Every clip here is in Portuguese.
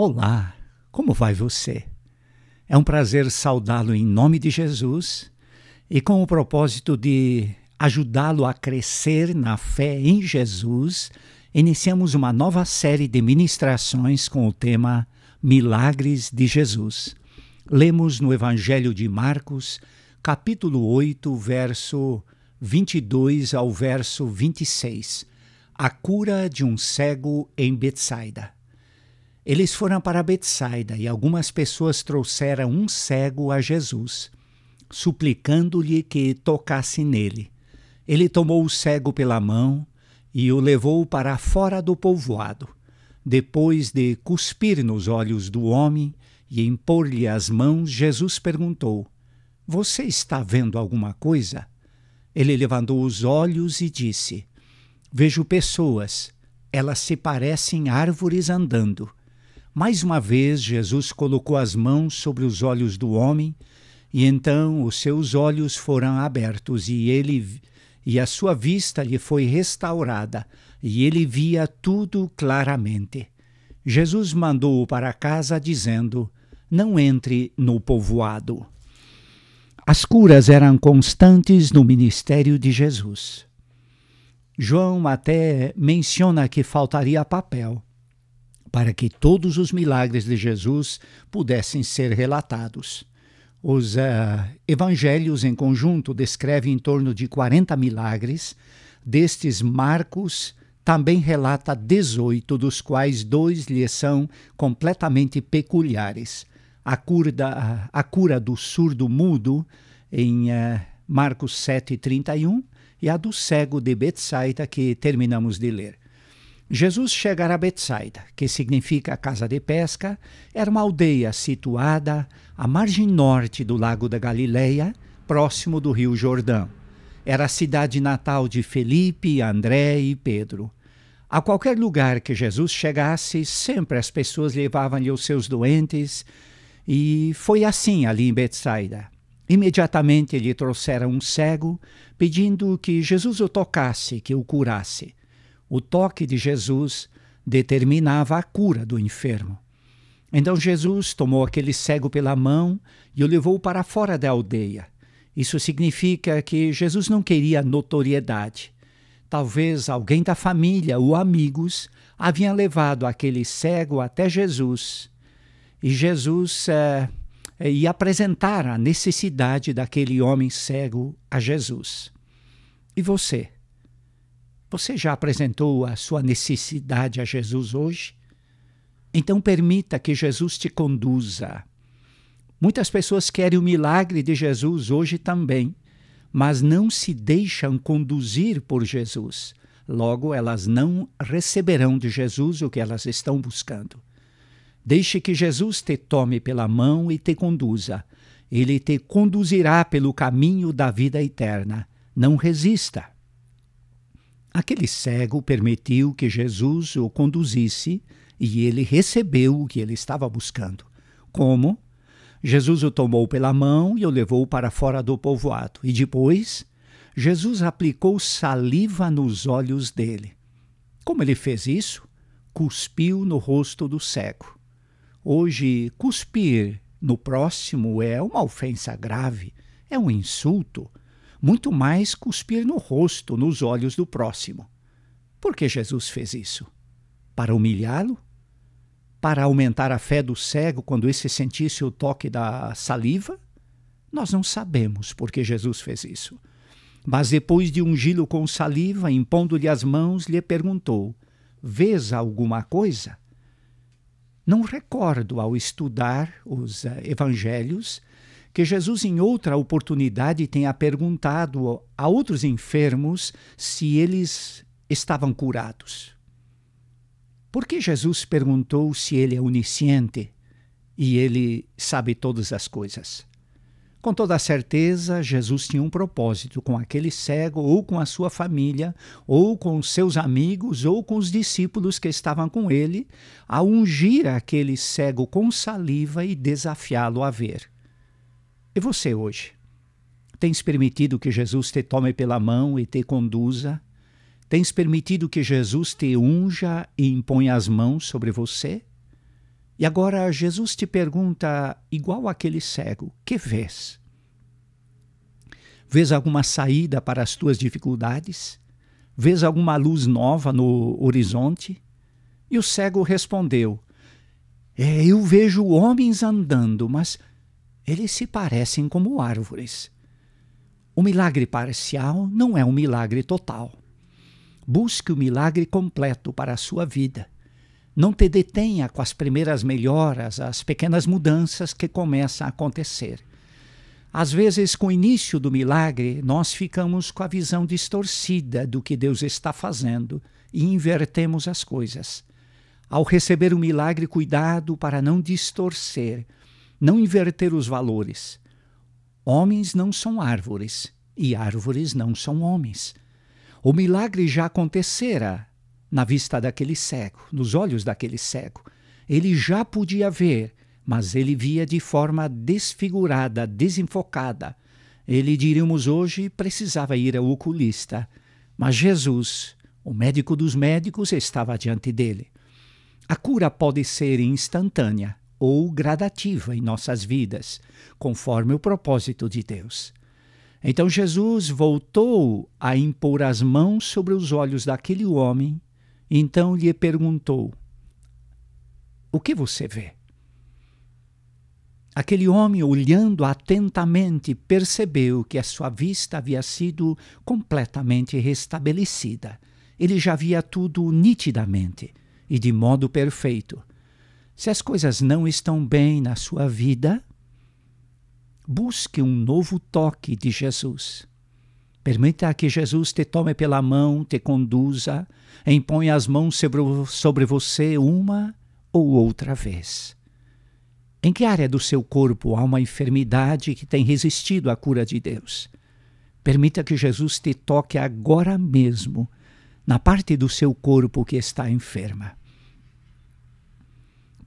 Olá, como vai você? É um prazer saudá-lo em nome de Jesus e com o propósito de ajudá-lo a crescer na fé em Jesus, iniciamos uma nova série de ministrações com o tema Milagres de Jesus. Lemos no Evangelho de Marcos, capítulo 8, verso 22 ao verso 26, a cura de um cego em Betsaida. Eles foram para Betsaida e algumas pessoas trouxeram um cego a Jesus, suplicando-lhe que tocasse nele. Ele tomou o cego pela mão e o levou para fora do povoado. Depois de cuspir nos olhos do homem e impor-lhe as mãos, Jesus perguntou: Você está vendo alguma coisa? Ele levantou os olhos e disse: Vejo pessoas, elas se parecem árvores andando. Mais uma vez, Jesus colocou as mãos sobre os olhos do homem, e então os seus olhos foram abertos, e ele e a sua vista lhe foi restaurada, e ele via tudo claramente. Jesus mandou-o para casa, dizendo: Não entre no povoado. As curas eram constantes no ministério de Jesus. João até menciona que faltaria papel para que todos os milagres de Jesus pudessem ser relatados. Os uh, evangelhos em conjunto descrevem em torno de 40 milagres, destes Marcos também relata 18, dos quais dois lhe são completamente peculiares. A cura, da, a cura do surdo mudo, em uh, Marcos 7,31, e a do cego de Betsaida, que terminamos de ler. Jesus chegara a Betsaida, que significa casa de pesca, era uma aldeia situada à margem norte do lago da Galileia, próximo do rio Jordão. Era a cidade natal de Felipe, André e Pedro. A qualquer lugar que Jesus chegasse, sempre as pessoas levavam-lhe os seus doentes, e foi assim ali em Betsaida. Imediatamente lhe trouxeram um cego, pedindo que Jesus o tocasse, que o curasse. O toque de Jesus determinava a cura do enfermo. Então Jesus tomou aquele cego pela mão e o levou para fora da aldeia. Isso significa que Jesus não queria notoriedade. Talvez alguém da família ou amigos haviam levado aquele cego até Jesus. E Jesus é, apresentar a necessidade daquele homem cego a Jesus. E você? Você já apresentou a sua necessidade a Jesus hoje? Então permita que Jesus te conduza. Muitas pessoas querem o milagre de Jesus hoje também, mas não se deixam conduzir por Jesus. Logo, elas não receberão de Jesus o que elas estão buscando. Deixe que Jesus te tome pela mão e te conduza. Ele te conduzirá pelo caminho da vida eterna. Não resista. Aquele cego permitiu que Jesus o conduzisse e ele recebeu o que ele estava buscando. Como? Jesus o tomou pela mão e o levou para fora do povoado. E depois, Jesus aplicou saliva nos olhos dele. Como ele fez isso? Cuspiu no rosto do cego. Hoje, cuspir no próximo é uma ofensa grave, é um insulto, muito mais cuspir no rosto, nos olhos do próximo. Por que Jesus fez isso? Para humilhá-lo? Para aumentar a fé do cego quando esse sentisse o toque da saliva? Nós não sabemos por que Jesus fez isso. Mas depois de ungí-lo com saliva, impondo-lhe as mãos, lhe perguntou: Vês alguma coisa? Não recordo, ao estudar os uh, evangelhos, que Jesus, em outra oportunidade, tenha perguntado a outros enfermos se eles estavam curados. Por que Jesus perguntou se ele é onisciente e ele sabe todas as coisas? Com toda certeza, Jesus tinha um propósito com aquele cego, ou com a sua família, ou com seus amigos, ou com os discípulos que estavam com ele, a ungir aquele cego com saliva e desafiá-lo a ver. E você hoje? Tens permitido que Jesus te tome pela mão e te conduza? Tens permitido que Jesus te unja e imponha as mãos sobre você? E agora Jesus te pergunta, igual aquele cego: que vês? Vês alguma saída para as tuas dificuldades? Vês alguma luz nova no horizonte? E o cego respondeu: é, Eu vejo homens andando, mas eles se parecem como árvores. O milagre parcial não é um milagre total. Busque o milagre completo para a sua vida. Não te detenha com as primeiras melhoras, as pequenas mudanças que começam a acontecer. Às vezes, com o início do milagre, nós ficamos com a visão distorcida do que Deus está fazendo e invertemos as coisas. Ao receber o milagre, cuidado para não distorcer, não inverter os valores. Homens não são árvores e árvores não são homens. O milagre já acontecera na vista daquele cego, nos olhos daquele cego. Ele já podia ver, mas ele via de forma desfigurada, desenfocada. Ele, diríamos hoje, precisava ir ao oculista. Mas Jesus, o médico dos médicos, estava diante dele. A cura pode ser instantânea ou gradativa em nossas vidas, conforme o propósito de Deus. Então Jesus voltou a impor as mãos sobre os olhos daquele homem, e então lhe perguntou: O que você vê? Aquele homem, olhando atentamente, percebeu que a sua vista havia sido completamente restabelecida. Ele já via tudo nitidamente e de modo perfeito. Se as coisas não estão bem na sua vida, busque um novo toque de Jesus. Permita que Jesus te tome pela mão, te conduza, imponha as mãos sobre, sobre você uma ou outra vez. Em que área do seu corpo há uma enfermidade que tem resistido à cura de Deus? Permita que Jesus te toque agora mesmo na parte do seu corpo que está enferma.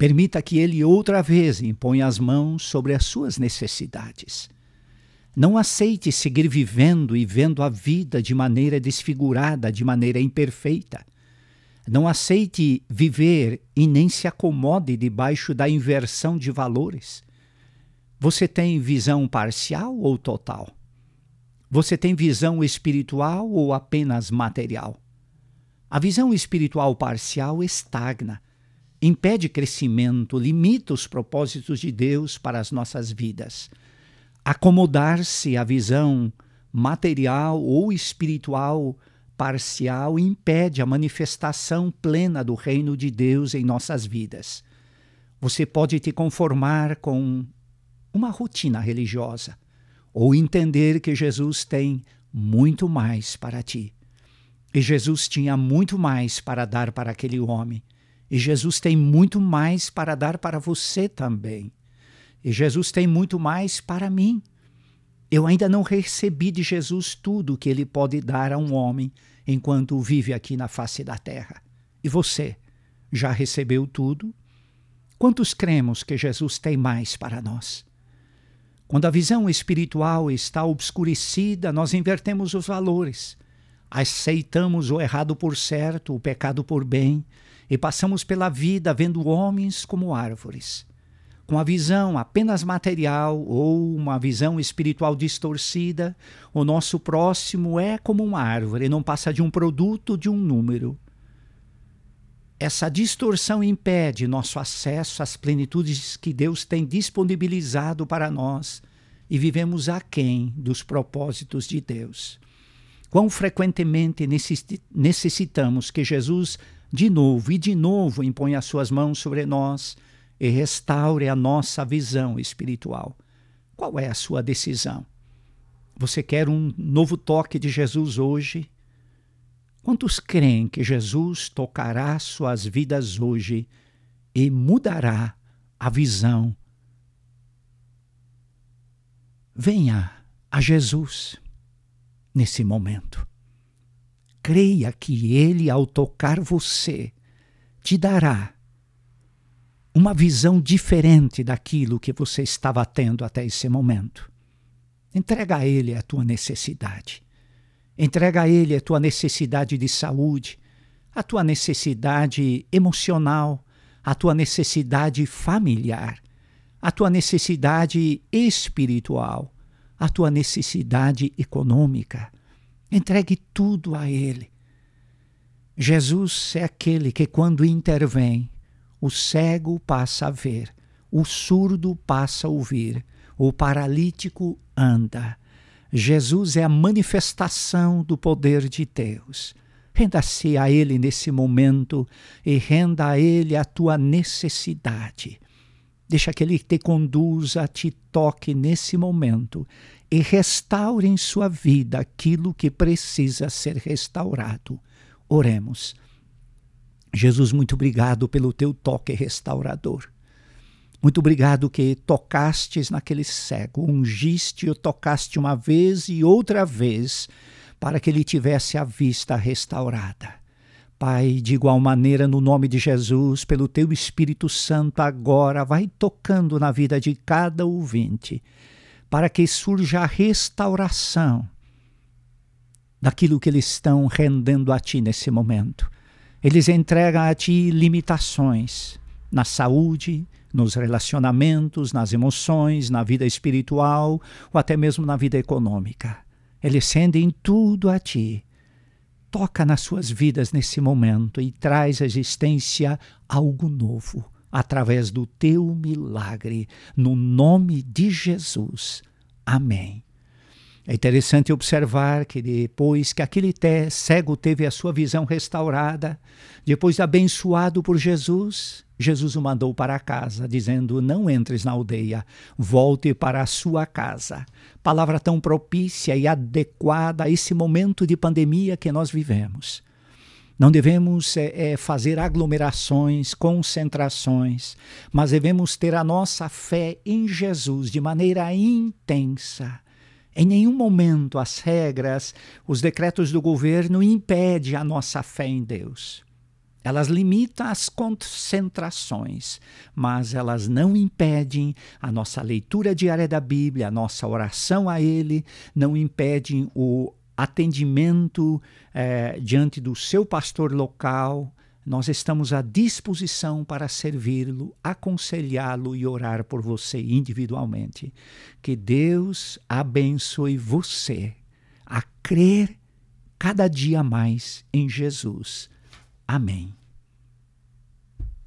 Permita que Ele outra vez imponha as mãos sobre as suas necessidades. Não aceite seguir vivendo e vendo a vida de maneira desfigurada, de maneira imperfeita. Não aceite viver e nem se acomode debaixo da inversão de valores. Você tem visão parcial ou total? Você tem visão espiritual ou apenas material? A visão espiritual parcial estagna impede crescimento, limita os propósitos de Deus para as nossas vidas. Acomodar-se à visão material ou espiritual parcial impede a manifestação plena do reino de Deus em nossas vidas. Você pode te conformar com uma rotina religiosa ou entender que Jesus tem muito mais para ti. E Jesus tinha muito mais para dar para aquele homem. E Jesus tem muito mais para dar para você também. E Jesus tem muito mais para mim. Eu ainda não recebi de Jesus tudo que ele pode dar a um homem enquanto vive aqui na face da terra. E você já recebeu tudo? Quantos cremos que Jesus tem mais para nós? Quando a visão espiritual está obscurecida, nós invertemos os valores. Aceitamos o errado por certo, o pecado por bem, e passamos pela vida vendo homens como árvores, com a visão apenas material ou uma visão espiritual distorcida, o nosso próximo é como uma árvore, não passa de um produto, de um número. Essa distorção impede nosso acesso às plenitudes que Deus tem disponibilizado para nós e vivemos aquém dos propósitos de Deus. Quão frequentemente necessitamos que Jesus de novo e de novo impõe as suas mãos sobre nós e restaure a nossa visão espiritual. Qual é a sua decisão? Você quer um novo toque de Jesus hoje? Quantos creem que Jesus tocará suas vidas hoje e mudará a visão? Venha a Jesus nesse momento creia que Ele, ao tocar você, te dará uma visão diferente daquilo que você estava tendo até esse momento. Entrega a Ele a tua necessidade. Entrega a Ele a tua necessidade de saúde, a tua necessidade emocional, a tua necessidade familiar, a tua necessidade espiritual, a tua necessidade econômica. Entregue tudo a Ele. Jesus é aquele que, quando intervém, o cego passa a ver, o surdo passa a ouvir, o paralítico anda. Jesus é a manifestação do poder de Deus. Renda-se a Ele nesse momento e renda a Ele a tua necessidade. Deixa que Ele te conduza, te toque nesse momento e restaure em sua vida aquilo que precisa ser restaurado. Oremos. Jesus, muito obrigado pelo teu toque restaurador. Muito obrigado que tocastes naquele cego, ungiste o tocaste uma vez e outra vez para que ele tivesse a vista restaurada. Pai, de igual maneira, no nome de Jesus, pelo teu Espírito Santo, agora vai tocando na vida de cada ouvinte, para que surja a restauração daquilo que eles estão rendendo a Ti nesse momento. Eles entregam a Ti limitações na saúde, nos relacionamentos, nas emoções, na vida espiritual ou até mesmo na vida econômica. Eles rendem tudo a Ti. Toca nas suas vidas nesse momento e traz à existência algo novo através do Teu milagre, no nome de Jesus. Amém. É interessante observar que depois que aquele cego teve a sua visão restaurada, depois de abençoado por Jesus, Jesus o mandou para casa, dizendo: Não entres na aldeia, volte para a sua casa. Palavra tão propícia e adequada a esse momento de pandemia que nós vivemos. Não devemos é, fazer aglomerações, concentrações, mas devemos ter a nossa fé em Jesus de maneira intensa em nenhum momento as regras, os decretos do governo impedem a nossa fé em Deus. Elas limitam as concentrações, mas elas não impedem a nossa leitura diária da Bíblia, a nossa oração a Ele, não impedem o atendimento eh, diante do seu pastor local, nós estamos à disposição para servi-lo, aconselhá-lo e orar por você individualmente. Que Deus abençoe você a crer cada dia mais em Jesus. Amém.